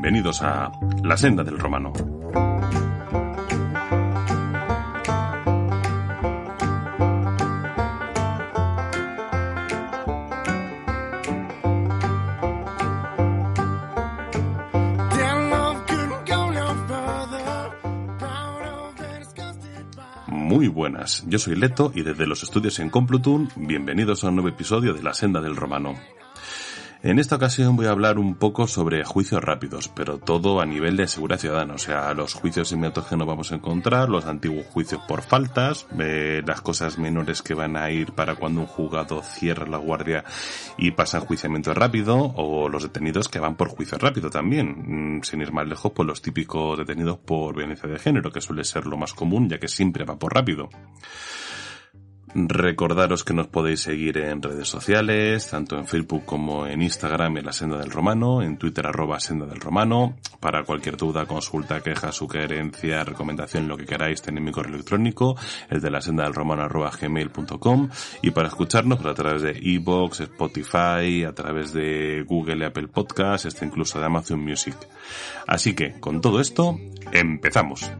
Bienvenidos a La Senda del Romano. Muy buenas, yo soy Leto y desde los estudios en Complutum, bienvenidos a un nuevo episodio de La Senda del Romano. En esta ocasión voy a hablar un poco sobre juicios rápidos, pero todo a nivel de seguridad ciudadana, o sea, los juicios inmediatos que nos vamos a encontrar, los antiguos juicios por faltas, eh, las cosas menores que van a ir para cuando un juzgado cierra la guardia y pasa enjuiciamiento rápido, o los detenidos que van por juicio rápido también, mm, sin ir más lejos, por los típicos detenidos por violencia de género, que suele ser lo más común, ya que siempre va por rápido. Recordaros que nos podéis seguir en redes sociales, tanto en Facebook como en Instagram en La Senda del Romano, en Twitter arroba Senda del Romano. Para cualquier duda, consulta, queja, sugerencia, recomendación, lo que queráis, tenéis mi correo electrónico, el de la senda del romano arroba gmail.com y para escucharnos pues, a través de Evox, Spotify, a través de Google y Apple Podcasts, este incluso de Amazon Music. Así que, con todo esto, empezamos.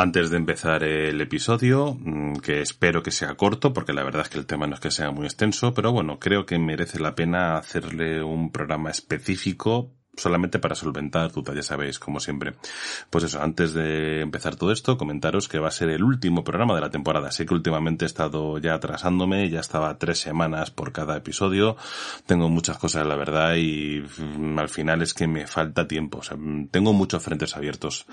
Antes de empezar el episodio, mm, que espero que sea corto, porque la verdad es que el tema no es que sea muy extenso, pero bueno, creo que merece la pena hacerle un programa específico solamente para solventar dudas, ya sabéis, como siempre. Pues eso, antes de empezar todo esto, comentaros que va a ser el último programa de la temporada. Sé que últimamente he estado ya atrasándome, ya estaba tres semanas por cada episodio. Tengo muchas cosas, la verdad, y mm, al final es que me falta tiempo. O sea, mm, tengo muchos frentes abiertos.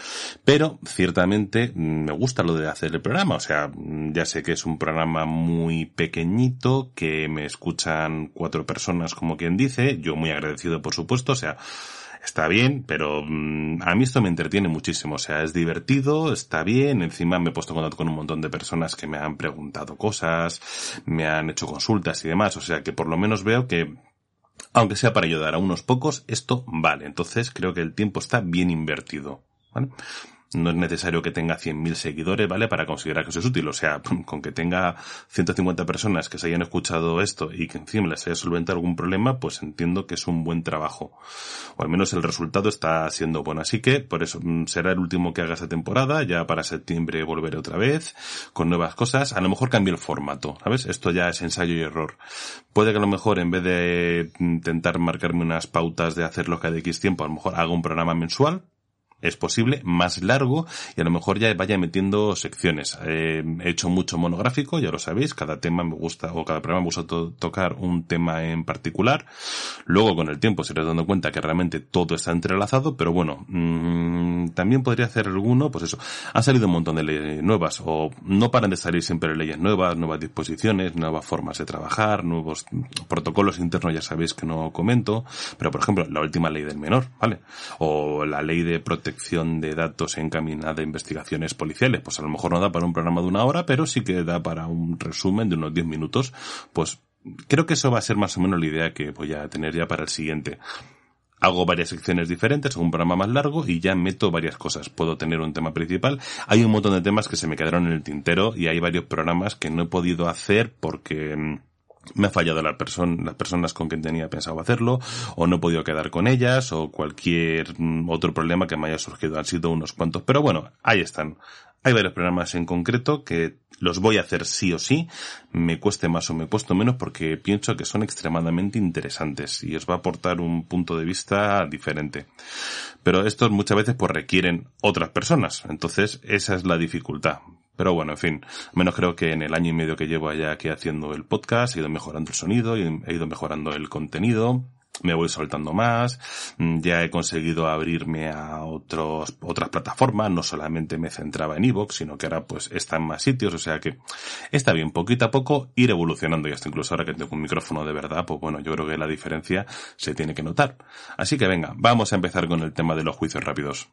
Pero, ciertamente, mm, me gusta lo de hacer el programa. O sea, ya sé que es un programa muy pequeñito, que me escuchan cuatro personas, como quien dice. Yo muy agradecido, por supuesto. O sea, está bien, pero mm, a mí esto me entretiene muchísimo. O sea, es divertido, está bien. Encima me he puesto en contacto con un montón de personas que me han preguntado cosas, me han hecho consultas y demás. O sea, que por lo menos veo que aunque sea para ayudar a unos pocos, esto vale. Entonces creo que el tiempo está bien invertido. ¿vale? No es necesario que tenga 100.000 seguidores, ¿vale? Para considerar que eso es útil. O sea, con que tenga 150 personas que se hayan escuchado esto y que encima les haya solventado algún problema, pues entiendo que es un buen trabajo. O al menos el resultado está siendo bueno. Así que, por eso, mm, será el último que haga esta temporada. Ya para septiembre volveré otra vez con nuevas cosas. A lo mejor cambie el formato, ¿sabes? Esto ya es ensayo y error. Puede que a lo mejor en vez de intentar marcarme unas pautas de hacerlo cada X tiempo, a lo mejor haga un programa mensual, es posible, más largo y a lo mejor ya vaya metiendo secciones. Eh, he hecho mucho monográfico, ya lo sabéis, cada tema me gusta o cada programa me gusta tocar un tema en particular. Luego con el tiempo se les dando cuenta que realmente todo está entrelazado, pero bueno, mmm, también podría hacer alguno, pues eso, han salido un montón de leyes nuevas o no paran de salir siempre leyes nuevas, nuevas disposiciones, nuevas formas de trabajar, nuevos protocolos internos, ya sabéis que no comento, pero por ejemplo, la última ley del menor, ¿vale? O la ley de protección de datos encaminada a investigaciones policiales. Pues a lo mejor no da para un programa de una hora, pero sí que da para un resumen de unos 10 minutos. Pues creo que eso va a ser más o menos la idea que voy a tener ya para el siguiente. Hago varias secciones diferentes, un programa más largo y ya meto varias cosas. Puedo tener un tema principal. Hay un montón de temas que se me quedaron en el tintero y hay varios programas que no he podido hacer porque mm, me ha fallado la persona, las personas con quien tenía pensado hacerlo, o no he podido quedar con ellas, o cualquier mm, otro problema que me haya surgido. Han sido unos cuantos, pero bueno, ahí están. Hay varios programas en concreto que los voy a hacer sí o sí, me cueste más o me cueste menos porque pienso que son extremadamente interesantes y os va a aportar un punto de vista diferente. Pero estos muchas veces pues requieren otras personas, entonces esa es la dificultad. Pero bueno, en fin, menos creo que en el año y medio que llevo allá aquí haciendo el podcast he ido mejorando el sonido, he ido mejorando el contenido, me voy soltando más, mm, ya he conseguido abrirme a otros, otras plataformas, no solamente me centraba en Evox, sino que ahora pues está en más sitios, o sea que está bien, poquito a poco ir evolucionando y hasta incluso ahora que tengo un micrófono de verdad, pues bueno, yo creo que la diferencia se tiene que notar. Así que venga, vamos a empezar con el tema de los juicios rápidos.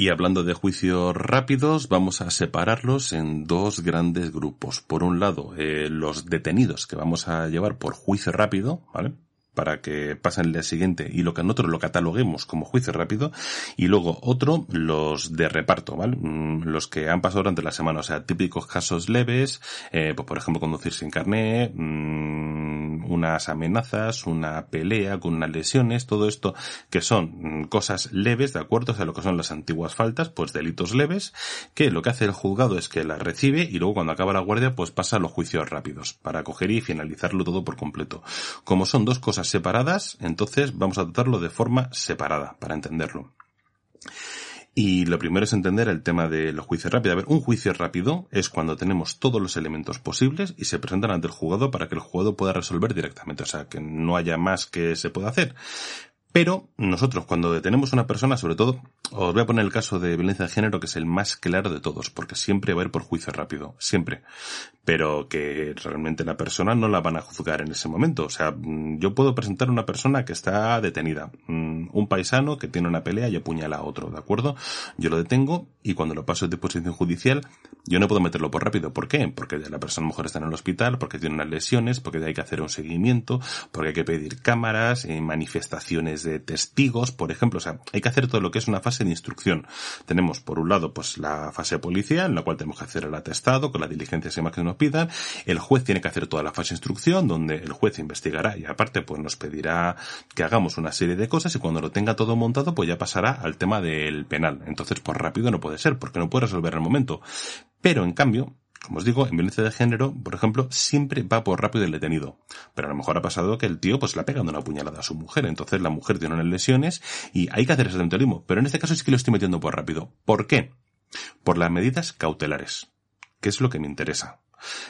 Y hablando de juicios rápidos, vamos a separarlos en dos grandes grupos. Por un lado, eh, los detenidos que vamos a llevar por juicio rápido, ¿vale? Para que pasen el día siguiente y lo que nosotros lo cataloguemos como juicio rápido. Y luego otro, los de reparto, ¿vale? Mm, los que han pasado durante la semana, o sea, típicos casos leves, eh, pues por ejemplo conducir sin carné, mm, unas amenazas, una pelea con unas lesiones, todo esto que son mm, cosas leves, ¿de acuerdo? O sea, lo que son las antiguas faltas, pues delitos leves, que lo que hace el juzgado es que las recibe y luego cuando acaba la guardia pues pasa a los juicios rápidos para coger y finalizarlo todo por completo. Como son dos cosas separadas, entonces vamos a tratarlo de forma separada para entenderlo. Y lo primero es entender el tema de los juicios rápidos. A ver, un juicio rápido es cuando tenemos todos los elementos posibles y se presentan ante el juzgado para que el juzgado pueda resolver directamente. O sea, que no haya más que se pueda hacer. Pero nosotros cuando detenemos a una persona, sobre todo, os voy a poner el caso de violencia de género que es el más claro de todos, porque siempre va a ir por juicio rápido, siempre. Pero que realmente la persona no la van a juzgar en ese momento. O sea, yo puedo presentar a una persona que está detenida, mm, un paisano que tiene una pelea y apuñala a otro, ¿de acuerdo? Yo lo detengo y cuando lo paso de disposición judicial, yo no puedo meterlo por rápido. ¿Por qué? Porque la persona a mejor está en el hospital, porque tiene unas lesiones, porque hay que hacer un seguimiento, porque hay que pedir cámaras, manifestaciones de testigos, por ejemplo. O sea, hay que hacer todo lo que es una fase de instrucción. Tenemos, por un lado, pues la fase policial, en la cual tenemos que hacer el atestado con las diligencias y más que nos pidan. El juez tiene que hacer toda la fase de instrucción, donde el juez investigará y aparte, pues nos pedirá que hagamos una serie de cosas y cuando lo tenga todo montado, pues ya pasará al tema del penal. Entonces, pues rápido no puede ser, porque no puede resolver el momento. Pero, en cambio, como os digo, en violencia de género, por ejemplo, siempre va por rápido el detenido. Pero a lo mejor ha pasado que el tío pues le ha pegado una puñalada a su mujer, entonces la mujer tiene unas lesiones y hay que hacer ese mismo. Pero en este caso sí que lo estoy metiendo por rápido. ¿Por qué? Por las medidas cautelares, que es lo que me interesa.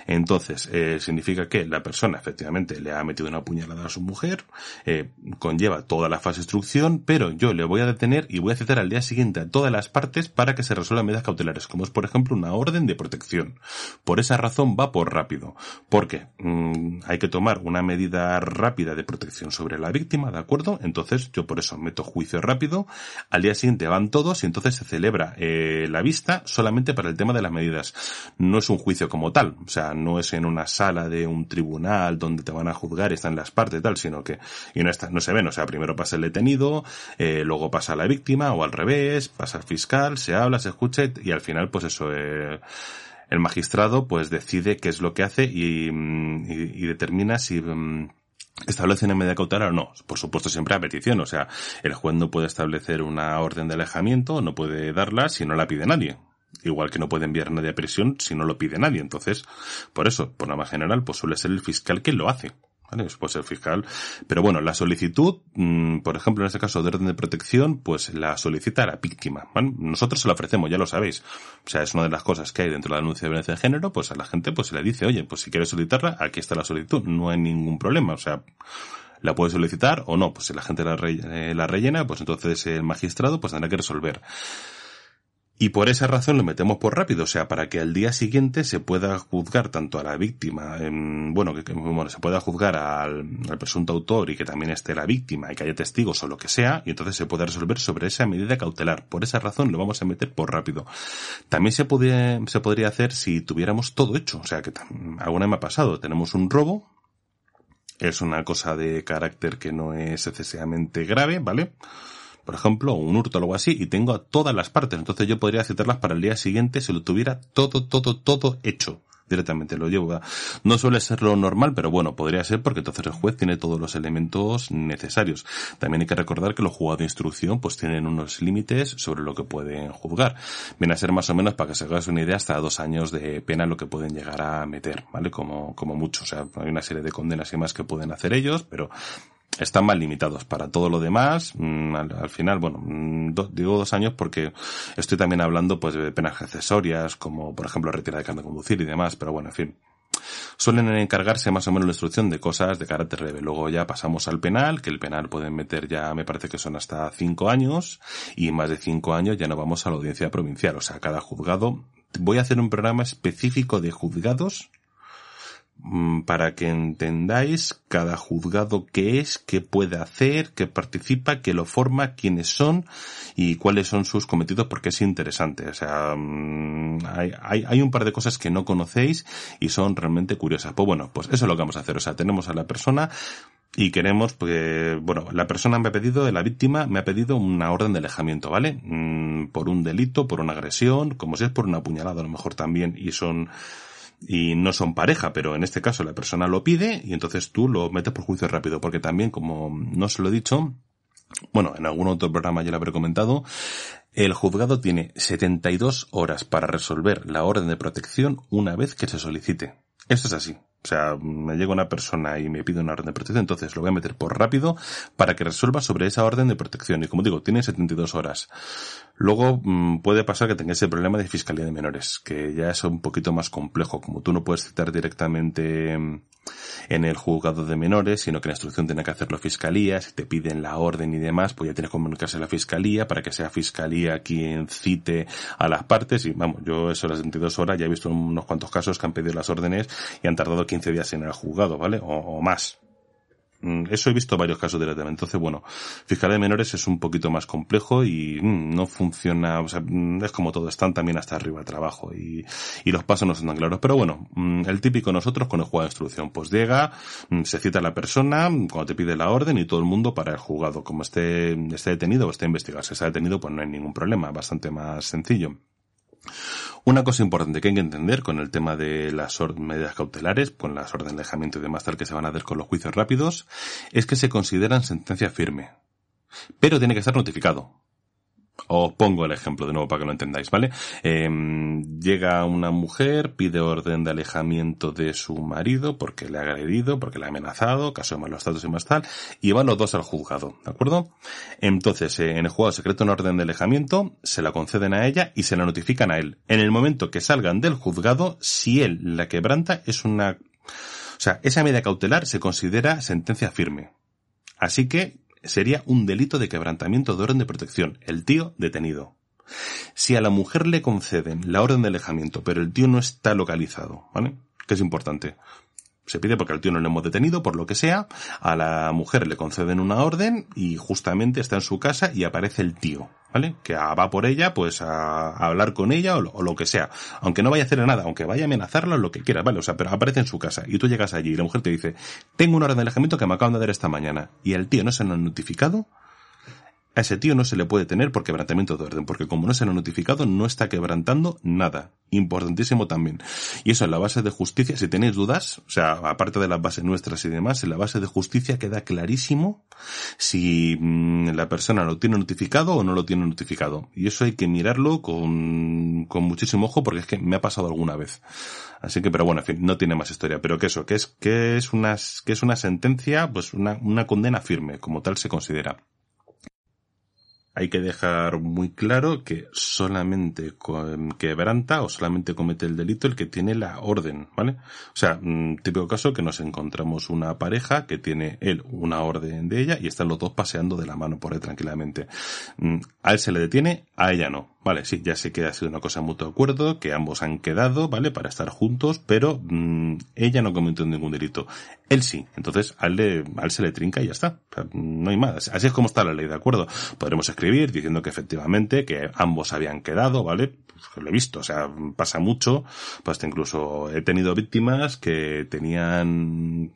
Entonces, eh, significa que la persona efectivamente le ha metido una puñalada a su mujer, eh, conlleva toda la fase de instrucción, pero yo le voy a detener y voy a citar al día siguiente a todas las partes para que se resuelvan medidas cautelares, como es por ejemplo una orden de protección. Por esa razón va por rápido, porque mm, hay que tomar una medida rápida de protección sobre la víctima, ¿de acuerdo? Entonces yo por eso meto juicio rápido, al día siguiente van todos y entonces se celebra eh, la vista solamente para el tema de las medidas. No es un juicio como tal, o sea, no es en una sala de un tribunal donde te van a juzgar y están las partes y tal, sino que, y no está, no se ven, o sea, primero pasa el detenido, eh, luego pasa la víctima o al revés, pasa el fiscal, se habla, se escucha y, al final pues eso, eh, el magistrado pues decide qué es lo que hace y, y, determina si, mm, establece una medida cautelar o no. Por supuesto, siempre a petición. O sea, el juez no puede establecer una orden de alejamiento, no puede darla si no la pide nadie. Igual que no puede enviar nadie a prisión si no lo pide nadie. Entonces, por eso, por más general, pues suele ser el fiscal quien lo hace. ¿Vale? Puede ser fiscal. Pero bueno, la solicitud, mm, por ejemplo, en este caso de orden de protección, pues la solicita la víctima. Nosotros se la ofrecemos, ya lo sabéis. O sea, es una de las cosas que hay dentro de la denuncia de violencia de género, pues a la gente pues se le dice, oye, pues si quieres solicitarla, aquí está la solicitud. No hay ningún problema. O sea, la puede solicitar o no. Pues si la gente la, eh, la rellena, pues entonces el magistrado pues tendrá que resolver. Y por esa razón lo metemos por rápido, o sea, para que al día siguiente se pueda juzgar tanto a la víctima, bueno, que, bueno, se pueda juzgar al, presunto autor y que también esté la víctima y que haya testigos o lo que sea, y entonces se pueda resolver sobre esa medida cautelar. Por esa razón lo vamos a meter por rápido. También se, podría, se podría hacer si tuviéramos todo hecho, o sea, que alguna vez me ha pasado, tenemos un robo, es una cosa de carácter que no es excesivamente grave, ¿vale? Por ejemplo, un hurto o algo así, y tengo todas las partes. Entonces yo podría citarlas para el día siguiente si lo tuviera todo, todo, todo hecho directamente lo llevo. No suele ser lo normal, pero bueno, podría ser porque entonces el juez tiene todos los elementos necesarios. También hay que recordar que los juzgados de instrucción pues tienen unos límites sobre lo que pueden juzgar. Viene a ser más o menos, para que se hagas una idea, hasta dos años de pena lo que pueden llegar a meter, ¿vale? Como, como mucho. O sea, hay una serie de condenas y más que pueden hacer ellos, pero están más limitados. Para todo lo demás, mm, al, final, bueno, mm, digo dos años porque estoy también hablando pues de penas accesorias, como por ejemplo retirada de carne de conducir y demás, pero bueno, en fin. Suelen encargarse más o menos la instrucción de cosas de carácter leve. Luego ya pasamos al penal, que el penal pueden meter ya, me parece que son hasta cinco años, y más de cinco años ya no vamos a la audiencia provincial. O sea, cada juzgado, voy a hacer un programa específico de juzgados para que entendáis cada juzgado qué es, qué puede hacer, qué participa, qué lo forma, quiénes son y cuáles son sus cometidos porque es interesante. O sea, mm, hay, hay, hay, un par de cosas que no conocéis y son realmente curiosas. Pues bueno, pues eso es lo que vamos a hacer. O sea, tenemos a la persona y queremos, pues, bueno, la persona me ha pedido, la víctima me ha pedido una orden de alejamiento, ¿vale? Mm, por un delito, por una agresión, como si es por una puñalada a lo mejor también, y son, y no son pareja, pero en este caso la persona lo pide y entonces tú lo metes por juicio rápido, porque también, como no se lo he dicho, bueno, en algún otro programa ya lo habré comentado, el juzgado tiene 72 horas para resolver la orden de protección una vez que se solicite. Esto es así. O sea, me llega una persona y me pide una orden de protección, entonces lo voy a meter por rápido para que resuelva sobre esa orden de protección. Y como digo, tiene 72 horas. Luego mm, puede pasar que tengáis el problema de fiscalía de menores, que ya es un poquito más complejo. Como tú no puedes citar directamente mm, en el juzgado de menores, sino que la instrucción tiene que hacerlo fiscalía, si te piden la orden y demás, pues ya tienes que comunicarse a la fiscalía para que sea fiscalía quien cite a las partes. Y vamos, yo eso las 72 horas ya he visto unos cuantos casos que han pedido las órdenes y han tardado 15 días en el juzgado, ¿vale? o más. Mm, eso he visto varios casos directamente. Entonces, bueno, fiscalía de menores es un poquito más complejo y mm, no funciona, o sea, mm, es como todo, están también hasta arriba el trabajo y, y los pasos no son tan claros. Pero bueno, el típico nosotros con el juego de instrucción, pues llega, se cita a la persona, cuando te pide la orden y todo el mundo para el juzgado. Como esté, esté detenido o esté investigado. Si está detenido, pues no hay ningún problema, bastante más sencillo. Una cosa importante que hay que entender con el tema de las medidas cautelares, con las órdenes de alejamiento y demás tal que se van a hacer con los juicios rápidos, es que se consideran sentencia firme. Pero tiene que estar notificado. Os pongo el ejemplo de nuevo para que lo entendáis, ¿vale? Em, llega una mujer, pide orden de alejamiento de su marido porque le ha agredido, porque le ha amenazado, caso de malos tratos y más tal, y van los dos al juzgado, ¿de acuerdo? Entonces, eh, en el juzgado secreto una orden de alejamiento, se la conceden a ella y se la notifican a él. En el momento que salgan del juzgado, si él la quebranta, es una... O sea, esa medida cautelar se considera sentencia firme. Así que sería un delito de quebrantamiento de orden de protección, el tío detenido. Si a la mujer le conceden la orden de alejamiento, pero el tío no está localizado, ¿vale? Que es importante se pide porque al tío no lo hemos detenido, por lo que sea, a la mujer le conceden una orden y justamente está en su casa y aparece el tío, ¿vale? Que va por ella, pues a, hablar con ella o lo, que sea. Aunque no vaya a hacer nada, aunque vaya a amenazarla o lo que quiera, ¿vale? O sea, pero aparece en su casa y tú llegas allí y la mujer te dice, tengo una orden de alejamiento que me acaban de dar esta mañana y el tío no se lo ha notificado, a ese tío no se le puede tener por quebrantamiento de orden, porque como no se lo ha notificado, no está quebrantando nada. Importantísimo también. Y eso en la base de justicia, si tenéis dudas, o sea, aparte de las bases nuestras y demás, en la base de justicia queda clarísimo si mm, la persona lo tiene notificado o no lo tiene notificado. Y eso hay que mirarlo con, con muchísimo ojo porque es que me ha pasado alguna vez. Así que, pero bueno, en fin, no tiene más historia. Pero que eso, que es, que es una, que es una sentencia, pues una, una condena firme, como tal se considera hay que dejar muy claro que solamente quebranta o solamente comete el delito el que tiene la orden, ¿vale? O sea, mm, típico caso que nos encontramos una pareja que tiene él una orden de ella y están los dos paseando de la mano por ahí tranquilamente. Mm, a él se le detiene, a ella no. Vale, sí, ya sé que ha sido una cosa mutuo acuerdo, que ambos han quedado, ¿vale? Para estar juntos, pero mm, ella no cometió ningún delito. Él sí. Entonces, a él, le, a él se le trinca y ya está. no hay más. Así es como está la ley, ¿de acuerdo? Podremos escribir diciendo que efectivamente, que ambos habían quedado, ¿vale? Pues lo he visto, o sea, pasa mucho. Pues incluso he tenido víctimas que tenían,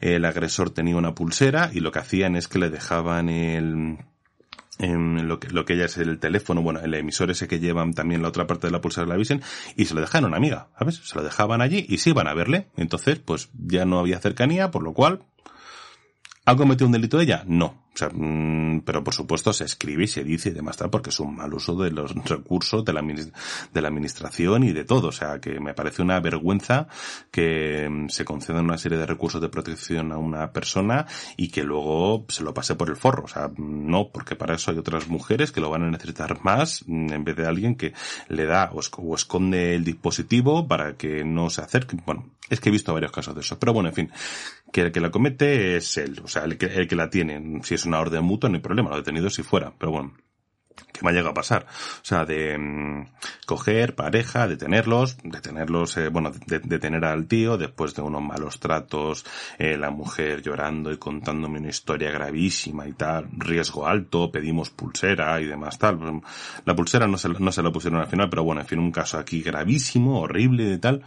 el agresor tenía una pulsera y lo que hacían es que le dejaban el, en lo que, lo que ella es el teléfono, bueno, el emisor ese que llevan también la otra parte de la pulsera de la Vision, y se lo dejaron a una amiga, ¿sabes? Se lo dejaban allí y se iban a verle. Entonces, pues ya no había cercanía, por lo cual, ¿ha cometido un delito ella? No. O sea, mm, pero por supuesto se escribe y se dice y demás tal porque es un mal uso de los recursos de la, de la administración y de todo. O sea, que me parece una vergüenza que mm, se concedan una serie de recursos de protección a una persona y que luego se lo pase por el forro. O sea, no, porque para eso hay otras mujeres que lo van a necesitar más mm, en vez de alguien que le da o, esconde el dispositivo para que no se acerque. Bueno, es que he visto varios casos de eso. Pero bueno, en fin, que el que la comete es él, o sea, el que, el que la tiene. Si es una orden mutua, no hay problema, lo detenido si fuera, pero bueno, que me ha llegado a pasar. O sea, de mm, coger pareja, detenerlos, detenerlos, eh, bueno, detener al tío después de unos malos tratos, eh, la mujer llorando y contándome una historia gravísima y tal, riesgo alto, pedimos pulsera y demás tal. La pulsera no se, no se la pusieron al final, pero bueno, en fin, un caso aquí gravísimo, horrible y tal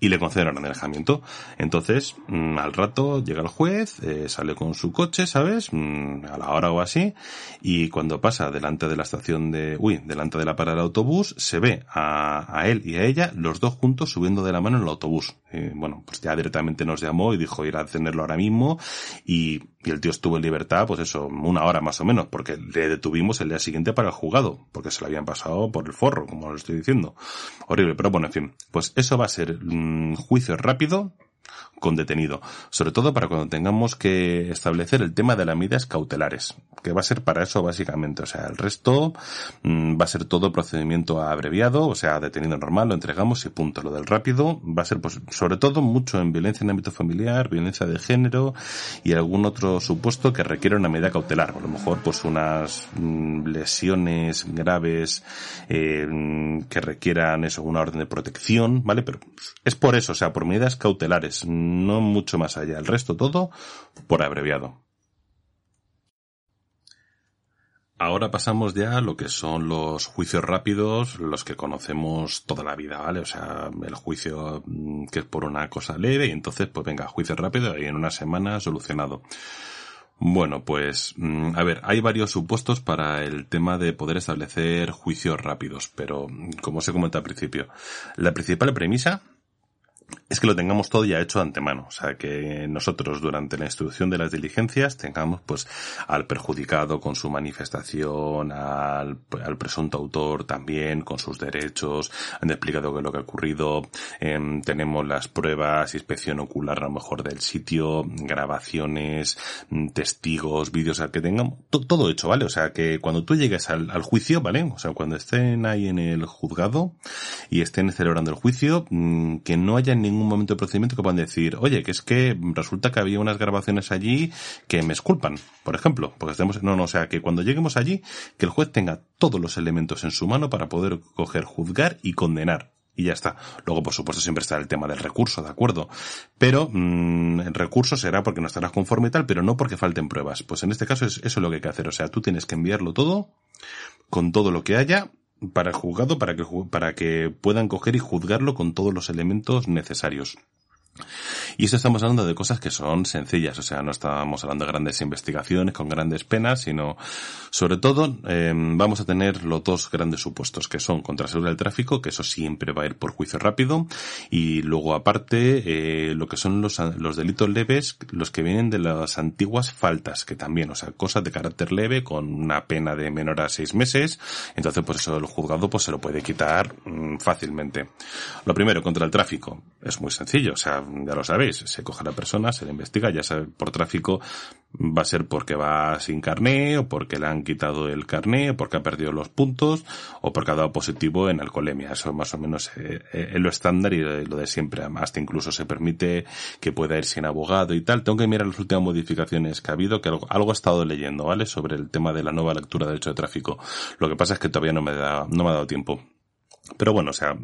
y le conceden el alejamiento. Entonces, mm, al rato llega el juez, eh, sale con su coche, ¿sabes? Mm, a la hora o así, y cuando pasa delante de la estación de, uy, delante de la parada del autobús, se ve a, a él y a ella, los dos juntos subiendo de la mano en el autobús. Bueno, pues ya directamente nos llamó y dijo ir a tenerlo ahora mismo, y, y el tío estuvo en libertad, pues eso, una hora más o menos, porque le detuvimos el día siguiente para el jugado, porque se lo habían pasado por el forro, como lo estoy diciendo. Horrible, pero bueno, en fin, pues eso va a ser un juicio rápido con detenido, sobre todo para cuando tengamos que establecer el tema de las medidas cautelares, que va a ser para eso básicamente, o sea, el resto mm, va a ser todo procedimiento abreviado, o sea, detenido normal, lo entregamos y punto. Lo del rápido va a ser pues sobre todo mucho en violencia en ámbito familiar, violencia de género y algún otro supuesto que requiera una medida cautelar, a lo mejor pues unas mm, lesiones graves eh, que requieran eso, una orden de protección, ¿vale? Pero es por eso, o sea, por medidas cautelares no mucho más allá. El resto todo por abreviado. Ahora pasamos ya a lo que son los juicios rápidos, los que conocemos toda la vida, ¿vale? O sea, el juicio mm, que es por una cosa leve y entonces, pues venga, juicio rápido y en una semana solucionado. Bueno, pues, mm, a ver, hay varios supuestos para el tema de poder establecer juicios rápidos, pero como se comenta al principio, la principal premisa es que lo tengamos todo ya hecho de antemano. O sea, que nosotros durante la instrucción de las diligencias tengamos pues al perjudicado con su manifestación, al, presunto autor también con sus derechos, han explicado qué es lo que ha ocurrido, em, tenemos las pruebas, inspección ocular a lo mejor del sitio, grabaciones, mm, testigos, vídeos, al que tengamos todo hecho, ¿vale? O sea, que cuando tú llegues al, al, juicio, ¿vale? O sea, cuando estén ahí en el juzgado y estén celebrando el juicio, mm, que no haya ningún momento de procedimiento que puedan decir, oye, que es que resulta que había unas grabaciones allí que me esculpan, por ejemplo, porque estemos, no, no, o sea, que cuando lleguemos allí, que el juez tenga todos los elementos en su mano para poder coger, juzgar y condenar y ya está. Luego, por supuesto, siempre está el tema del recurso, ¿de acuerdo? Pero mmm, el recurso será porque no estarás conforme y tal, pero no porque falten pruebas. Pues en este caso es eso es lo que hay que hacer. O sea, tú tienes que enviarlo todo, con todo lo que haya, para el juzgado para que, para que puedan coger y juzgarlo con todos los elementos necesarios. Y eso estamos hablando de cosas que son sencillas, o sea, no estamos hablando de grandes investigaciones con grandes penas, sino sobre todo eh, vamos a tener los dos grandes supuestos, que son contra salud del tráfico, que eso siempre va a ir por juicio rápido, y luego aparte eh, lo que son los, los delitos leves, los que vienen de las antiguas faltas, que también, o sea, cosas de carácter leve con una pena de menor a seis meses, entonces pues eso el juzgado pues se lo puede quitar mmm, fácilmente. Lo primero, contra el tráfico, es muy sencillo, o sea, ya lo sabéis, se coge a la persona, se le investiga, ya sea por tráfico va a ser porque va sin carné, o porque le han quitado el carné, o porque ha perdido los puntos, o porque ha dado positivo en alcoholemia. Eso más o menos eh, eh, es lo estándar y lo de siempre. Hasta incluso se permite que pueda ir sin abogado y tal. Tengo que mirar las últimas modificaciones que ha habido, que algo, algo he estado leyendo, ¿vale? Sobre el tema de la nueva lectura de derecho de tráfico. Lo que pasa es que todavía no me da, no me ha dado tiempo. Pero bueno, o sea,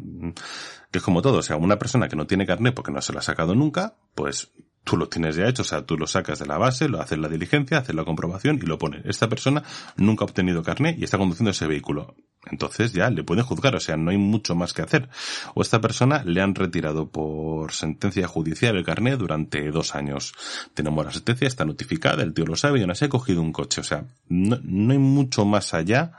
que es como todo, o sea, una persona que no tiene carnet porque no se lo ha sacado nunca, pues tú lo tienes ya hecho, o sea, tú lo sacas de la base, lo haces la diligencia, haces la comprobación y lo pones. Esta persona nunca ha obtenido carnet y está conduciendo ese vehículo. Entonces ya le pueden juzgar, o sea, no hay mucho más que hacer. O esta persona le han retirado por sentencia judicial el carnet durante dos años. Tenemos la sentencia, está notificada, el tío lo sabe y aún así ha cogido un coche. O sea, no, no hay mucho más allá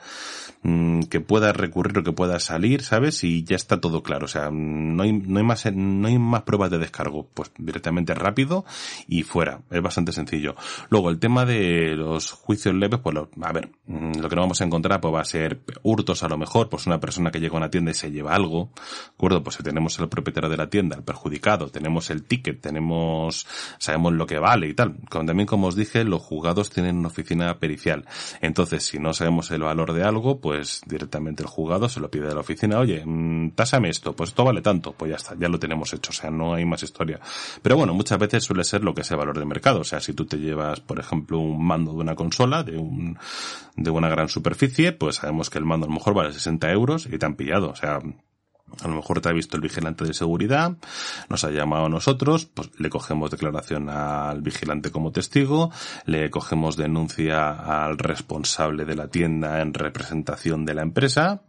mmm, que pueda recurrir o que pueda salir, ¿sabes? Y ya está todo claro. O sea, no hay, no hay más, no hay más pruebas de descargo. Pues directamente rápido y fuera. Es bastante sencillo. Luego, el tema de los juicios leves, pues lo, a ver, mm, lo que no vamos a encontrar pues va a ser hurtos a lo mejor, pues una persona que llega a una tienda y se lleva algo, ¿de acuerdo? Pues si tenemos al propietario de la tienda, el perjudicado, tenemos el ticket, tenemos, sabemos lo que vale y tal. También como os dije, los juzgados tienen una oficina pericial. Entonces, si no sabemos el valor de algo, pues directamente el juzgado se lo pide a la oficina, oye, mmm, tásame esto, pues esto vale tanto, pues ya está, ya lo tenemos hecho, o sea, no hay más historia. Pero bueno, muchas veces suele ser lo que es el valor de mercado, o sea, si tú te llevas, por ejemplo, un mando de una consola, de un, de una gran superficie, pues sabemos que el mando a lo mejor vale 60 euros y te han pillado, o sea, a lo mejor te ha visto el vigilante de seguridad, nos ha llamado a nosotros, pues le cogemos declaración al vigilante como testigo, le cogemos denuncia al responsable de la tienda en representación de la empresa,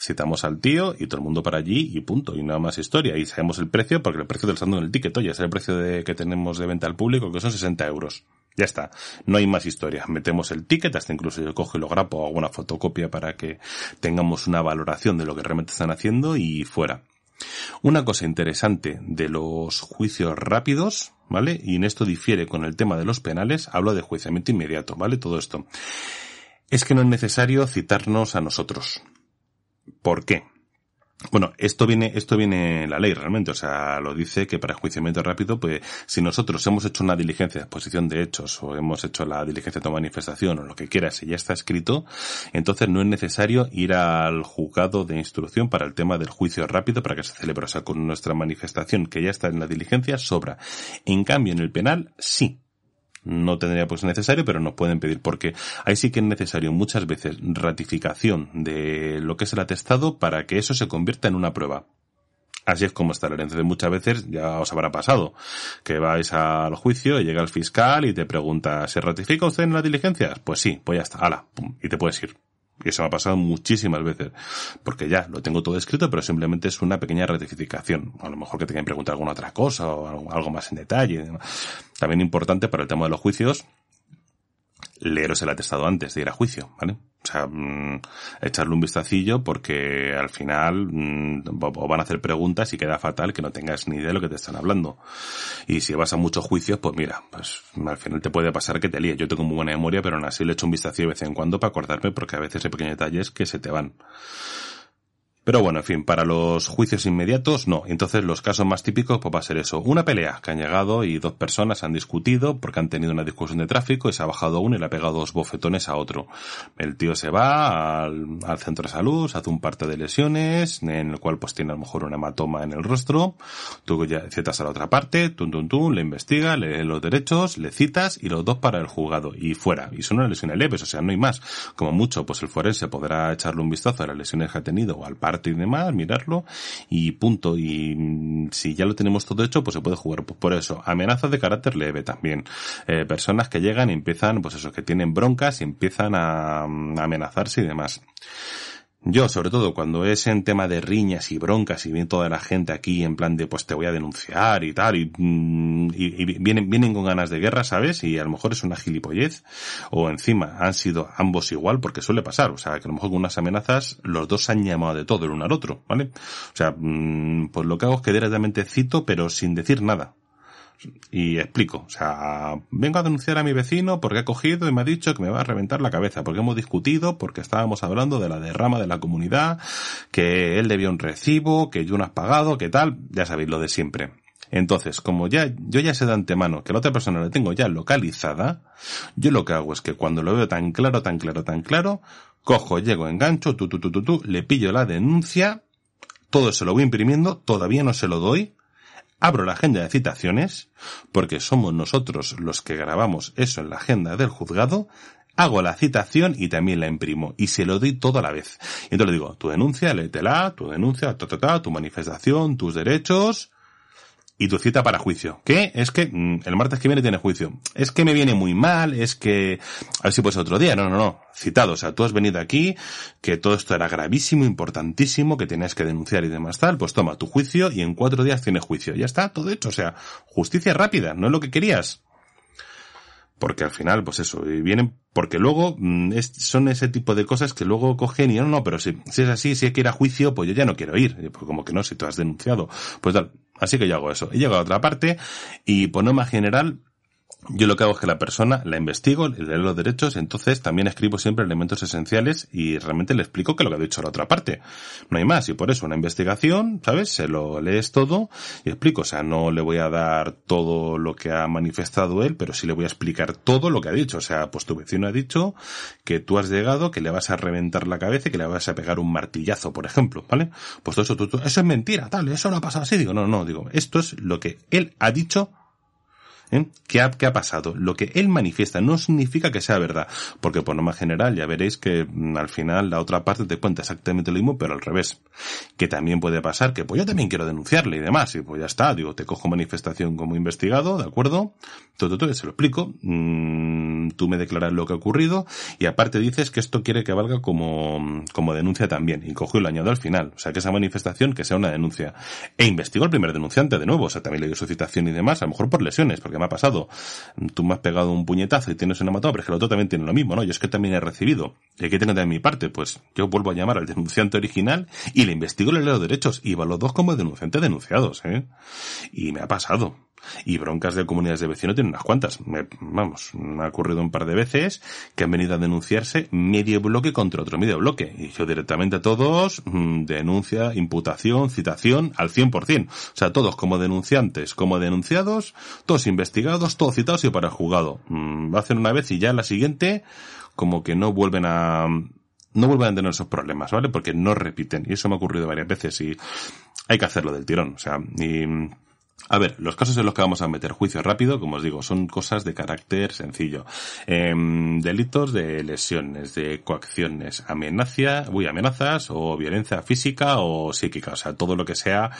citamos al tío y todo el mundo para allí y punto, y nada más historia. Y sabemos el precio porque el precio del saldo en el ticket, oye, es el precio de, que tenemos de venta al público, que son 60 euros. Ya está, no hay más historia. Metemos el ticket, hasta incluso yo cojo y lo grapo o hago una fotocopia para que tengamos una valoración de lo que realmente están haciendo y fuera. Una cosa interesante de los juicios rápidos, ¿vale? Y en esto difiere con el tema de los penales, hablo de juiciamiento inmediato, ¿vale? Todo esto. Es que no es necesario citarnos a nosotros. ¿Por qué? Bueno, esto viene, esto viene en la ley realmente, o sea, lo dice que para enjuiciamiento rápido, pues si nosotros hemos hecho una diligencia de exposición de hechos o hemos hecho la diligencia de manifestación o lo que quieras y ya está escrito, entonces no es necesario ir al juzgado de instrucción para el tema del juicio rápido para que se celebre, o sea, con nuestra manifestación que ya está en la diligencia sobra. En cambio, en el penal, sí no tendría pues necesario, pero nos pueden pedir porque ahí sí que es necesario muchas veces ratificación de lo que es el atestado para que eso se convierta en una prueba. Así es como está la herencia. Muchas veces ya os habrá pasado que vais al juicio y llega el fiscal y te pregunta, ¿se ratifica usted en las diligencias? Pues sí, pues ya está, ala, y te puedes ir. Y eso me ha pasado muchísimas veces. Porque ya lo tengo todo escrito, pero simplemente es una pequeña ratificación. A lo mejor que tengan que preguntar alguna otra cosa o algo más en detalle. También importante para el tema de los juicios, leeros el atestado antes de ir a juicio, ¿vale? O sea, mm, echarle un vistacillo porque al final mm, van a hacer preguntas y queda fatal que no tengas ni idea de lo que te están hablando. Y si vas a muchos juicios, pues mira, pues al final te puede pasar que te líes. Yo tengo muy buena memoria, pero aún así le echo un vistacillo de vez en cuando para acordarme porque a veces hay pequeños detalles que se te van. Pero bueno, en fin, para los juicios inmediatos no. Entonces los casos más típicos pues va a ser eso. Una pelea que han llegado y dos personas han discutido porque han tenido una discusión de tráfico y se ha bajado uno y le ha pegado dos bofetones a otro. El tío se va al, centro de salud, se hace un parte de lesiones, en el cual pues tiene a lo mejor un hematoma en el rostro. Tú ya citas a la otra parte, tum tum tum, le investiga, le los derechos, le citas y los dos para el juzgado y fuera. Y son unas lesiones leves, o sea, no hay más. Como mucho, pues el forense podrá echarle un vistazo a las lesiones que ha tenido o al y demás, mirarlo y punto. Y si ya lo tenemos todo hecho, pues se puede jugar. Pues por eso, amenazas de carácter leve también. Eh, personas que llegan y empiezan, pues eso, que tienen broncas y empiezan a mm, amenazarse y demás. Yo, sobre todo, cuando es en tema de riñas y broncas y viene toda la gente aquí en plan de pues te voy a denunciar y tal, y, mm, y, vienen, vienen con ganas de guerra, ¿sabes? Y a lo mejor es una gilipollez, o encima han sido ambos igual, porque suele pasar, o sea, que a lo mejor con unas amenazas los dos han llamado de todo el uno al otro, ¿vale? O sea, mm, pues lo que hago es que directamente cito, pero sin decir nada. Y explico, o sea, vengo a denunciar a mi vecino porque ha cogido y me ha dicho que me va a reventar la cabeza, porque hemos discutido, porque estábamos hablando de la derrama de la comunidad, que él debía un recibo, que yo no has pagado, que tal, ya sabéis lo de siempre. Entonces, como ya, yo ya sé de antemano que la otra persona la tengo ya localizada, yo lo que hago es que cuando lo veo tan claro, tan claro, tan claro, cojo, llego, engancho, tu, tu, tu, tu, tu, le pillo la denuncia, todo se lo voy imprimiendo, todavía no se lo doy, abro la agenda de citaciones, porque somos nosotros los que grabamos eso en la agenda del juzgado, hago la citación y también la imprimo y se lo doy todo a la vez. Y entonces le digo, tu denuncia, léetela, tu denuncia, ta, ta, ta, tu manifestación, tus derechos, y tu cita para juicio. ¿Qué? Es que mm, el martes que viene tiene juicio. Es que me viene muy mal, es que... A ver si pues otro día. No, no, no. Citado. O sea, tú has venido aquí, que todo esto era gravísimo, importantísimo, que tenías que denunciar y demás tal. Pues toma tu juicio y en cuatro días tienes juicio. Ya está, todo hecho. O sea, justicia rápida. No es lo que querías. Porque al final, pues eso, y vienen, porque luego mm, son ese tipo de cosas que luego cogen y no, no, pero si, si es así, si hay que ir a juicio, pues yo ya no quiero ir. Pues como que no, si tú has denunciado. Pues tal, Así que yo hago eso. Y llego a otra parte y por norma general yo lo que hago es que la persona la investigo, le leo los derechos, entonces también escribo siempre elementos esenciales y realmente le explico que lo que ha dicho la otra parte. No hay más, y por eso una investigación, ¿sabes? Se lo lees todo y explico. O sea, no le voy a dar todo lo que ha manifestado él, pero sí le voy a explicar todo lo que ha dicho. O sea, pues tu vecino ha dicho que tú has llegado, que le vas a reventar la cabeza y que le vas a pegar un martillazo, por ejemplo, ¿vale? Pues todo eso, eso es mentira, tal, eso no ha pasado así. Digo, no, no, digo, esto es lo que él ha dicho ¿Eh? ¿Qué, ha, ¿Qué ha pasado? Lo que él manifiesta no significa que sea verdad, porque por norma general ya veréis que mm, al final la otra parte te cuenta exactamente lo mismo, pero al revés. Que también puede pasar que pues yo también quiero denunciarle y demás, y pues ya está, digo, te cojo manifestación como investigado, ¿de acuerdo? Todo, todo, se lo explico, mm, tú me declaras lo que ha ocurrido, y aparte dices que esto quiere que valga como, como denuncia también, y cojo y lo añado al final, o sea que esa manifestación que sea una denuncia. E investigo al primer denunciante de nuevo, o sea, también le dio su citación y demás, a lo mejor por lesiones, porque me ha pasado. Tú me has pegado un puñetazo y tienes una hematoma, pero es el otro también tiene lo mismo, ¿no? Yo es que también he recibido. ¿Y qué tengo de mi parte? Pues yo vuelvo a llamar al denunciante original y le investigo, le leo derechos y va los dos como denunciantes denunciados, ¿eh? Y me ha pasado. Y broncas de comunidades de vecinos tienen unas cuantas. Vamos, me ha ocurrido un par de veces que han venido a denunciarse medio bloque contra otro medio bloque. Y yo directamente a todos, mm, denuncia, imputación, citación al 100%. O sea, todos como denunciantes, como denunciados, todos investigados, todos citados y para el juzgado. Mm, va a hacer una vez y ya la siguiente, como que no vuelven a, no vuelven a tener esos problemas, ¿vale? Porque no repiten. Y eso me ha ocurrido varias veces y hay que hacerlo del tirón. O sea, y, a ver, los casos en los que vamos a meter juicio rápido, como os digo, son cosas de carácter sencillo. Em, delitos de lesiones, de coacciones, amenaza, uy, amenazas o violencia física o psíquica, o sea, todo lo que sea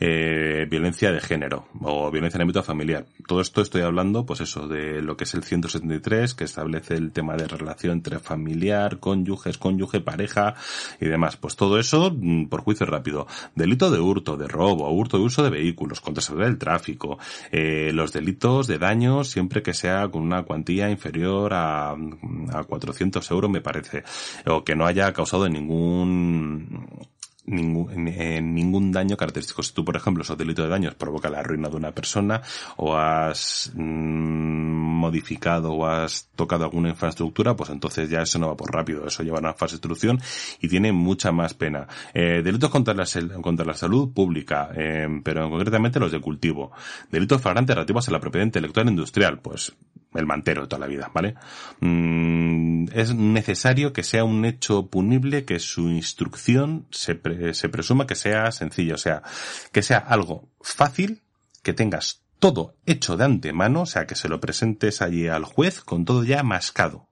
eh, violencia de género o violencia en ámbito familiar. Todo esto estoy hablando, pues eso, de lo que es el 173, que establece el tema de relación entre familiar, cónyuges, cónyuge, pareja y demás. Pues todo eso mm, por juicio rápido. Delito de hurto, de robo, hurto de uso de vehículos, contra seguridad tráfico, eh, los delitos de daños siempre que sea con una cuantía inferior a, a 400 euros me parece, o que no haya causado ningún ningún, en ningún daño característico. Si tú, por ejemplo, esos delitos de daños provoca la ruina de una persona o has mm, modificado o has tocado alguna infraestructura, pues entonces ya eso no va por rápido, eso lleva a una fase de instrucción y tiene mucha más pena. Eh, delitos contra la, contra la salud pública, eh, pero concretamente los de cultivo. Delitos flagrantes relativos a la propiedad intelectual industrial, pues el mantero de toda la vida, ¿vale? Mm, es necesario que sea un hecho punible, que su instrucción se, se presuma que sea sencilla, o sea, que sea algo fácil, que tengas todo hecho de antemano, o sea, que se lo presentes allí al juez con todo ya mascado.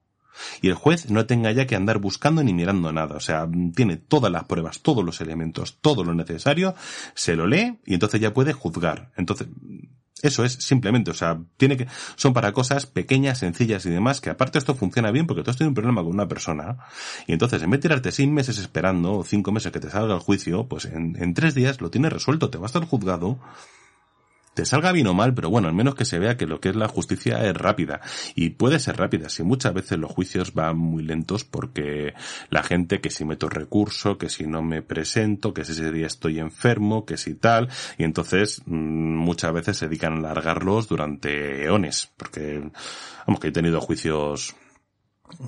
Y el juez no tenga ya que andar buscando ni mirando nada, o sea, tiene todas las pruebas, todos los elementos, todo lo necesario, se lo lee y entonces ya puede juzgar. Entonces, eso es simplemente, o sea, tiene que, son para cosas pequeñas, sencillas y demás, que aparte esto funciona bien porque tú has tenido un problema con una persona, y entonces en vez de tirarte seis meses esperando, o cinco meses que te salga el juicio, pues en, en tres días lo tienes resuelto, te vas al juzgado, te salga bien o mal, pero bueno, al menos que se vea que lo que es la justicia es rápida. Y puede ser rápida, si muchas veces los juicios van muy lentos porque la gente que si meto recurso, que si no me presento, que si ese día estoy enfermo, que si tal, y entonces mm, muchas veces se dedican a alargarlos durante eones, porque, vamos, que he tenido juicios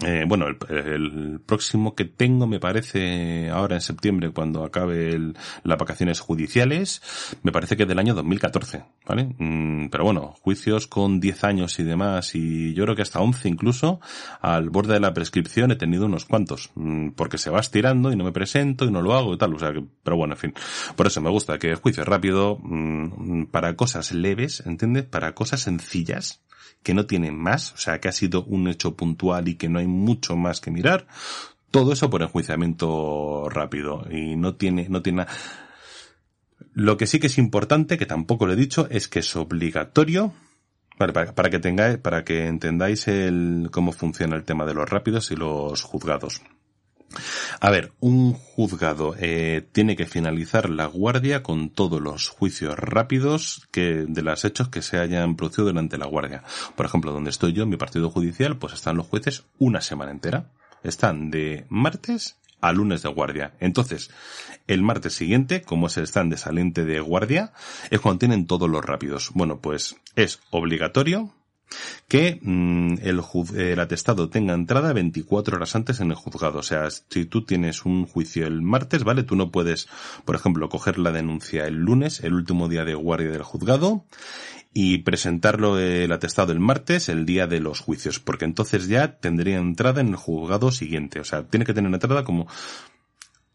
eh, bueno, el, próximo que tengo me parece ahora en septiembre cuando acabe el, las vacaciones judiciales, me parece que es del año 2014, ¿vale? Mm, pero bueno, juicios con 10 años y demás y yo creo que hasta 11 incluso, al borde de la prescripción he tenido unos cuantos, mm, porque se va estirando y no me presento y no lo hago y tal, o sea que, pero bueno, en fin, por eso me gusta que el juicio es rápido, mm, para cosas leves, ¿entiendes? Para cosas sencillas, que no tiene más, o sea, que ha sido un hecho puntual y que no hay mucho más que mirar, todo eso por enjuiciamiento rápido y no tiene, no tiene nada. Lo que sí que es importante, que tampoco lo he dicho, es que es obligatorio, para, para, que tengáis, para que entendáis el, cómo funciona el tema de los rápidos y los juzgados. A ver, un juzgado eh, tiene que finalizar la guardia con todos los juicios rápidos que de los hechos que se hayan producido durante la guardia. Por ejemplo, donde estoy yo, en mi partido judicial, pues están los jueces una semana entera. Están de martes a lunes de guardia. Entonces, el martes siguiente, como es el stand de saliente de guardia, es cuando tienen todos los rápidos. Bueno, pues es obligatorio que mm, el, el, atestado tenga entrada 24 horas antes en el juzgado. O sea, si tú tienes un juicio el martes, ¿vale? Tú no puedes, por ejemplo, coger la denuncia el lunes, el último día de guardia del juzgado, y presentarlo el atestado el martes, el día de los juicios, porque entonces ya tendría entrada en el juzgado siguiente. O sea, tiene que tener entrada como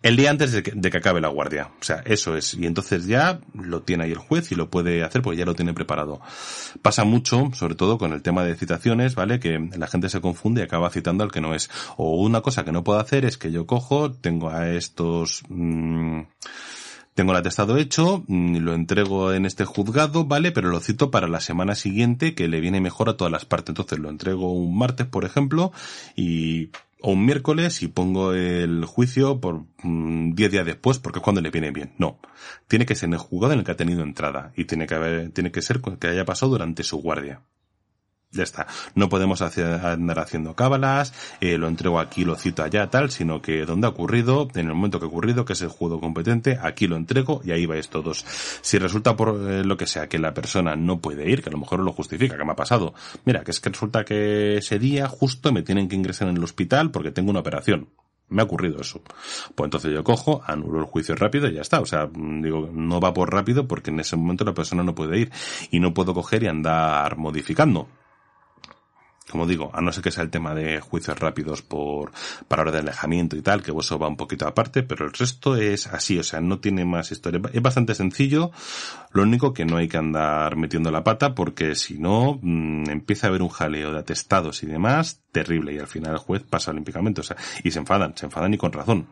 el día antes de que, de que, acabe la guardia. O sea, eso es. Y entonces ya lo tiene ahí el juez y lo puede hacer porque ya lo tiene preparado. Pasa mucho, sobre todo con el tema de citaciones, ¿vale? Que la gente se confunde y acaba citando al que no es. O una cosa que no puedo hacer es que yo cojo, tengo a estos... Mmm, tengo el atestado hecho, mm, lo entrego en este juzgado, ¿vale? Pero lo cito para la semana siguiente que le viene mejor a todas las partes. Entonces lo entrego un martes, por ejemplo, y o un miércoles y pongo el juicio por 10 mm, días después porque es cuando le viene bien. No. Tiene que ser en el juzgado en el que ha tenido entrada y tiene que haber, tiene que ser que haya pasado durante su guardia. Ya está. No podemos hacer, andar haciendo cábalas, eh, lo entrego aquí, lo cito allá, tal, sino que donde ha ocurrido, en el momento que ha ocurrido, que es el juego competente, aquí lo entrego y ahí vais todos. Si resulta por eh, lo que sea que la persona no puede ir, que a lo mejor lo justifica, que me ha pasado. Mira, que es que resulta que ese día justo me tienen que ingresar en el hospital porque tengo una operación. Me ha ocurrido eso. Pues entonces yo cojo, anulo el juicio rápido y ya está. O sea, digo, no va por rápido porque en ese momento la persona no puede ir. Y no puedo coger y andar modificando como digo, a no ser que sea el tema de juicios rápidos por, para hora de alejamiento y tal, que eso va un poquito aparte, pero el resto es así, o sea, no tiene más historia. Es bastante sencillo, lo único que no hay que andar metiendo la pata porque si no, mmm, empieza a haber un jaleo de atestados y demás terrible y al final el juez pasa olímpicamente, o sea, y se enfadan, se enfadan y con razón.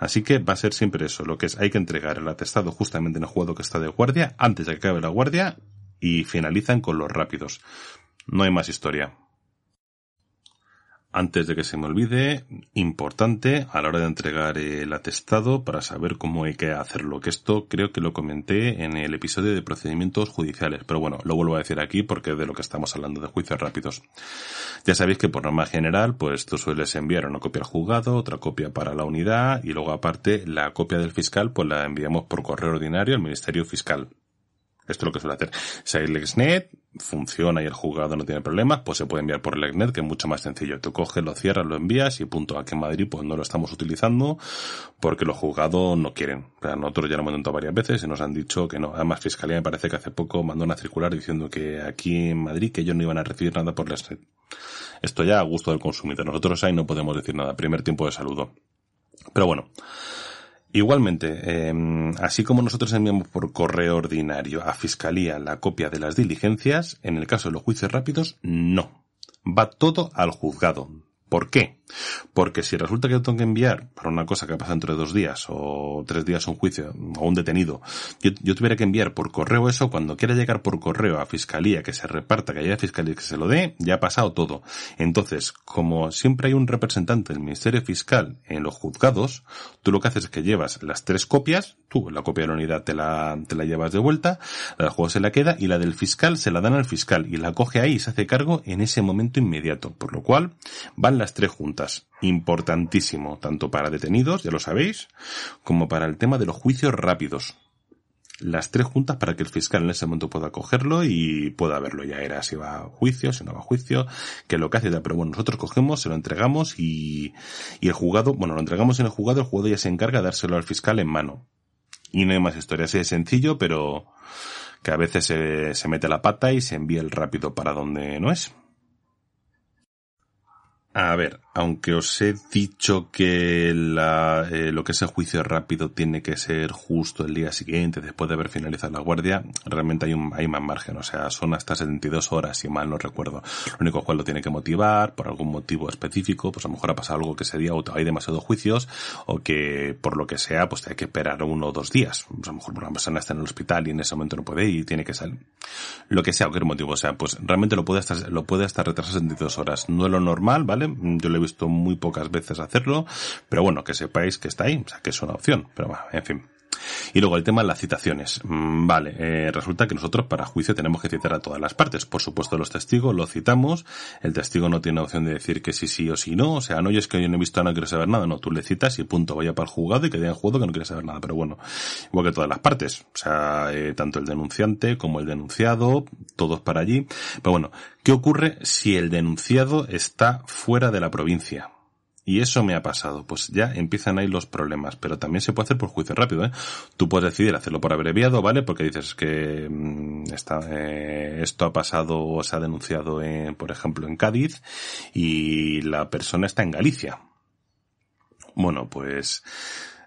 Así que va a ser siempre eso, lo que es, hay que entregar el atestado justamente en el juego que está de guardia, antes de que acabe la guardia, y finalizan con los rápidos. No hay más historia antes de que se me olvide, importante a la hora de entregar el atestado para saber cómo hay que hacerlo, que esto creo que lo comenté en el episodio de procedimientos judiciales, pero bueno, lo vuelvo a decir aquí porque es de lo que estamos hablando de juicios rápidos. Ya sabéis que por norma general, pues tú sueles enviar una copia al juzgado, otra copia para la unidad y luego aparte la copia del fiscal pues la enviamos por correo ordinario al Ministerio Fiscal. Esto es lo que suele hacer. Si hay LexNet, funciona y el juzgado no tiene problemas, pues se puede enviar por LexNet, que es mucho más sencillo. Tú coges, lo cierras, lo envías y punto. Aquí en Madrid pues no lo estamos utilizando porque los juzgados no quieren. Nosotros ya lo hemos intentado varias veces y nos han dicho que no. Además, Fiscalía me parece que hace poco mandó una circular diciendo que aquí en Madrid que ellos no iban a recibir nada por LexNet. Esto ya a gusto del consumidor. Nosotros ahí no podemos decir nada. Primer tiempo de saludo. Pero bueno. Igualmente, eh, así como nosotros enviamos por correo ordinario a Fiscalía la copia de las diligencias, en el caso de los juicios rápidos, no. Va todo al juzgado. ¿Por qué? Porque si resulta que yo tengo que enviar para una cosa que ha pasado entre dos días o tres días un juicio o un detenido, yo, tuviera que enviar por correo eso, cuando quiera llegar por correo a fiscalía, que se reparta, que haya fiscalía que se lo dé, ya ha pasado todo. Entonces, como siempre hay un representante del Ministerio Fiscal en los juzgados, tú lo que haces es que llevas las tres copias, tú la copia de la unidad te la, te la llevas de vuelta, la del juego se la queda y la del fiscal se la dan al fiscal y la coge ahí y se hace cargo en ese momento inmediato. Por lo cual, van las tres juntas. Importantísimo, tanto para detenidos, ya lo sabéis, como para el tema de los juicios rápidos. Las tres juntas para que el fiscal en ese momento pueda cogerlo y pueda verlo. Ya era si va a juicio, si no va a juicio, que lo que hace. Pero bueno, nosotros cogemos, se lo entregamos y, y el juzgado, bueno, lo entregamos en el juzgado, el juzgado ya se encarga de dárselo al fiscal en mano. Y no hay más historia, así de sencillo, pero que a veces se, se mete la pata y se envía el rápido para donde no es. A ver, aunque os he dicho que la, eh, lo que es el juicio rápido tiene que ser justo el día siguiente, después de haber finalizado la guardia, realmente hay, un, hay más margen, o sea, son hasta 72 horas, si mal no recuerdo. Lo único cual lo tiene que motivar, por algún motivo específico, pues a lo mejor ha pasado algo que ese día o hay demasiados juicios, o que por lo que sea, pues hay que esperar uno o dos días. Pues a lo mejor una persona está en el hospital y en ese momento no puede ir tiene que salir. Lo que sea, cualquier motivo, o sea, pues realmente lo puede hasta, lo puede hasta retrasar 72 horas. No es lo normal, ¿vale? Yo lo he visto muy pocas veces hacerlo, pero bueno, que sepáis que está ahí, o sea, que es una opción, pero bueno, en fin. Y luego el tema de las citaciones. Mm, vale, eh, resulta que nosotros para juicio tenemos que citar a todas las partes. Por supuesto, los testigos los citamos. El testigo no tiene opción de decir que sí, sí o sí no. O sea, no, es que yo no he visto no quiero saber nada. No, tú le citas y punto, vaya para el juzgado y que diga en juzgado que no quiere saber nada. Pero bueno, igual que todas las partes. O sea, eh, tanto el denunciante como el denunciado, todos para allí. Pero bueno, ¿qué ocurre si el denunciado está fuera de la provincia? Y eso me ha pasado. Pues ya empiezan ahí los problemas. Pero también se puede hacer por juicio rápido, ¿eh? Tú puedes decidir hacerlo por abreviado, ¿vale? Porque dices que mm, está, eh, esto ha pasado o se ha denunciado, en, por ejemplo, en Cádiz y la persona está en Galicia. Bueno, pues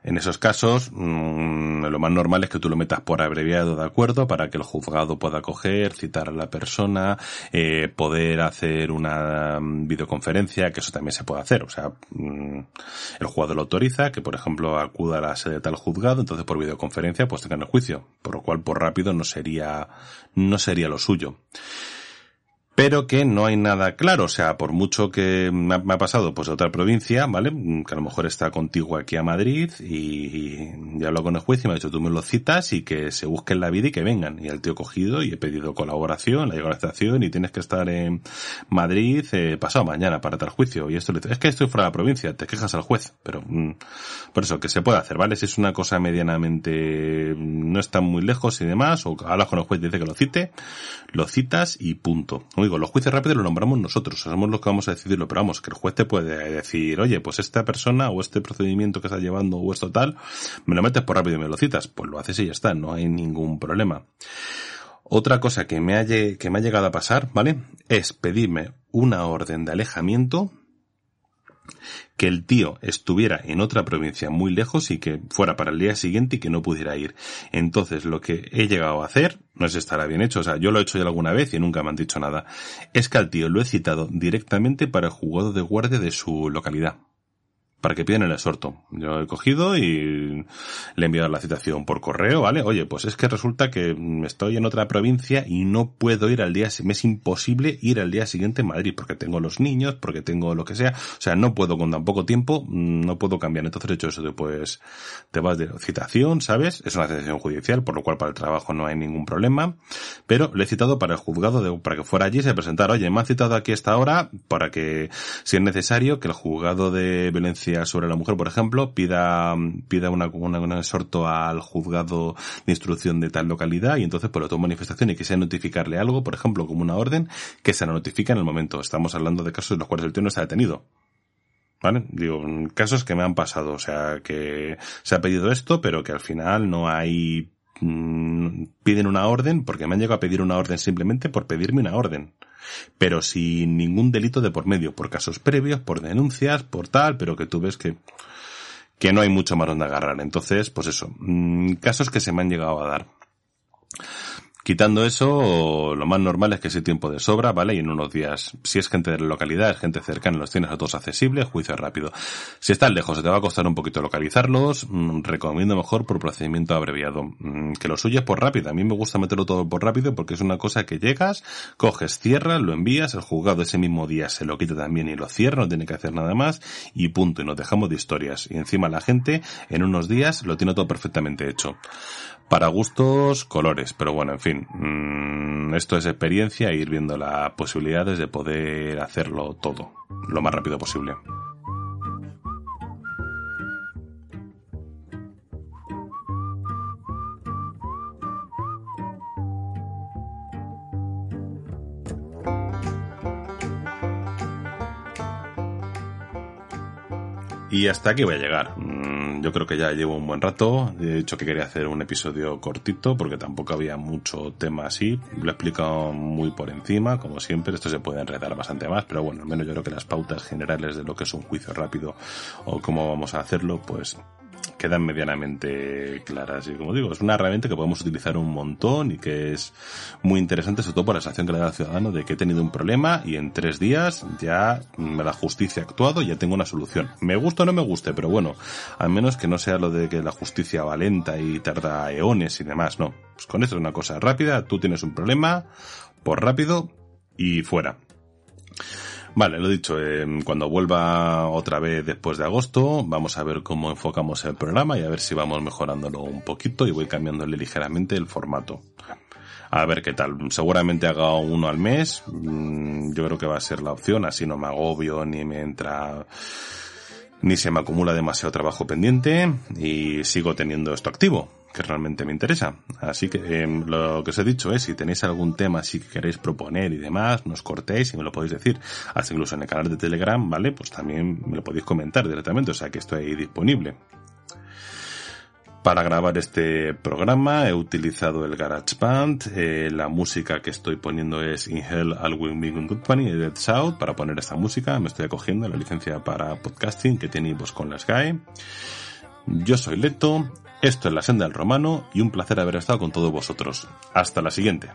En esos casos, mm, lo más normal es que tú lo metas por abreviado de acuerdo para que el juzgado pueda coger, citar a la persona, eh, poder hacer una mm, videoconferencia, que eso también se puede hacer. O sea, mm, el juzgado lo autoriza, que por ejemplo acuda a la sede de tal juzgado, entonces por videoconferencia pues tengan el juicio. Por lo cual por rápido no sería, no sería lo suyo pero que no hay nada claro. O sea, por mucho que me ha, pasado pues a otra provincia, ¿vale? Que a lo mejor está contigo aquí a Madrid y, ya hablo con el juez y me ha dicho tú me lo citas y que se busquen la vida y que vengan. Y el tío cogido y he pedido colaboración, la llegado a la estación y tienes que estar en Madrid eh, pasado mañana para tal juicio. Y esto le dice, es que estoy fuera de la provincia, te quejas al juez. Pero, mm, por eso, que se puede hacer, ¿vale? Si es una cosa medianamente, no está muy lejos y demás, o hablas con el juez y dice que lo cite, lo citas y punto digo, los jueces rápidos lo nombramos nosotros, somos los que vamos a decidirlo, pero vamos, que el juez te puede decir, oye, pues esta persona o este procedimiento que está llevando o esto tal, me lo metes por rápido y me lo citas, pues lo haces y ya está, no hay ningún problema. Otra cosa que me ha, que me ha llegado a pasar, ¿vale? Es pedirme una orden de alejamiento que el tío estuviera en otra provincia muy lejos y que fuera para el día siguiente y que no pudiera ir. Entonces lo que he llegado a hacer, no sé si estará bien hecho, o sea, yo lo he hecho ya alguna vez y nunca me han dicho nada, es que al tío lo he citado directamente para el jugador de guardia de su localidad para que pidan el exhorto. Yo he cogido y le he enviado la citación por correo, ¿vale? Oye, pues es que resulta que estoy en otra provincia y no puedo ir al día, me es imposible ir al día siguiente en Madrid porque tengo los niños, porque tengo lo que sea, o sea, no puedo con tan poco tiempo, no puedo cambiar. Entonces he hecho eso de pues, te vas de citación, ¿sabes? Es una citación judicial, por lo cual para el trabajo no hay ningún problema, pero le he citado para el juzgado de, para que fuera allí y se presentara, oye, me han citado aquí esta hora para que, si es necesario, que el juzgado de violencia sobre la mujer, por ejemplo, pida, pida una, una, un exhorto al juzgado de instrucción de tal localidad y entonces por otra manifestación y quisiera notificarle algo, por ejemplo, como una orden, que se la notifica en el momento. Estamos hablando de casos en los cuales el tío no está detenido. ¿Vale? Digo, casos que me han pasado, o sea, que se ha pedido esto, pero que al final no hay mm, piden una orden porque me han llegado a pedir una orden simplemente por pedirme una orden pero sin ningún delito de por medio, por casos previos, por denuncias, por tal, pero que tú ves que, que no hay mucho más donde agarrar. Entonces, pues eso, mm, casos que se me han llegado a dar. Quitando eso, lo más normal es que ese tiempo de sobra, ¿vale? Y en unos días, si es gente de la localidad, es gente cercana, los tienes a todos accesibles, juicio rápido. Si están lejos, se te va a costar un poquito localizarlos, mm, recomiendo mejor por procedimiento abreviado. Mm, que lo suyo es por rápido. A mí me gusta meterlo todo por rápido porque es una cosa que llegas, coges, cierras, lo envías, el juzgado ese mismo día se lo quita también y lo cierra, no tiene que hacer nada más y punto. Y nos dejamos de historias. Y encima la gente en unos días lo tiene todo perfectamente hecho. Para gustos, colores, pero bueno, en fin, mmm, esto es experiencia e ir viendo las posibilidades de poder hacerlo todo lo más rápido posible. Y hasta aquí voy a llegar. Yo creo que ya llevo un buen rato. He dicho que quería hacer un episodio cortito porque tampoco había mucho tema así. Lo he explicado muy por encima, como siempre. Esto se puede enredar bastante más, pero bueno, al menos yo creo que las pautas generales de lo que es un juicio rápido o cómo vamos a hacerlo, pues quedan medianamente claras. Y como digo, es una herramienta que podemos utilizar un montón y que es muy interesante, sobre todo por la sensación que le da al ciudadano de que he tenido un problema y en tres días ya la justicia ha actuado y ya tengo una solución. Me gusta o no me guste, pero bueno, al menos que no sea lo de que la justicia va lenta y tarda eones y demás, no. Pues con esto es una cosa rápida, tú tienes un problema, por rápido y fuera. Vale, lo dicho, eh, cuando vuelva otra vez después de agosto, vamos a ver cómo enfocamos el programa y a ver si vamos mejorándolo un poquito y voy cambiándole ligeramente el formato. A ver qué tal. Seguramente haga uno al mes. Mm, yo creo que va a ser la opción, así no me agobio ni me entra ni se me acumula demasiado trabajo pendiente y sigo teniendo esto activo que realmente me interesa. Así que em, lo que os he dicho es, si tenéis algún tema, si queréis proponer y demás, nos cortéis y me lo podéis decir. Hasta incluso en el canal de Telegram, ¿vale? Pues también me lo podéis comentar directamente, o sea que estoy ahí disponible. Para grabar este programa he utilizado el GarageBand, eh, la música que estoy poniendo es In Hell All Will Company de Dead South, para poner esta música me estoy acogiendo la licencia para podcasting que tiene vos con la Sky. Yo soy Leto, esto es La Senda del Romano y un placer haber estado con todos vosotros. Hasta la siguiente.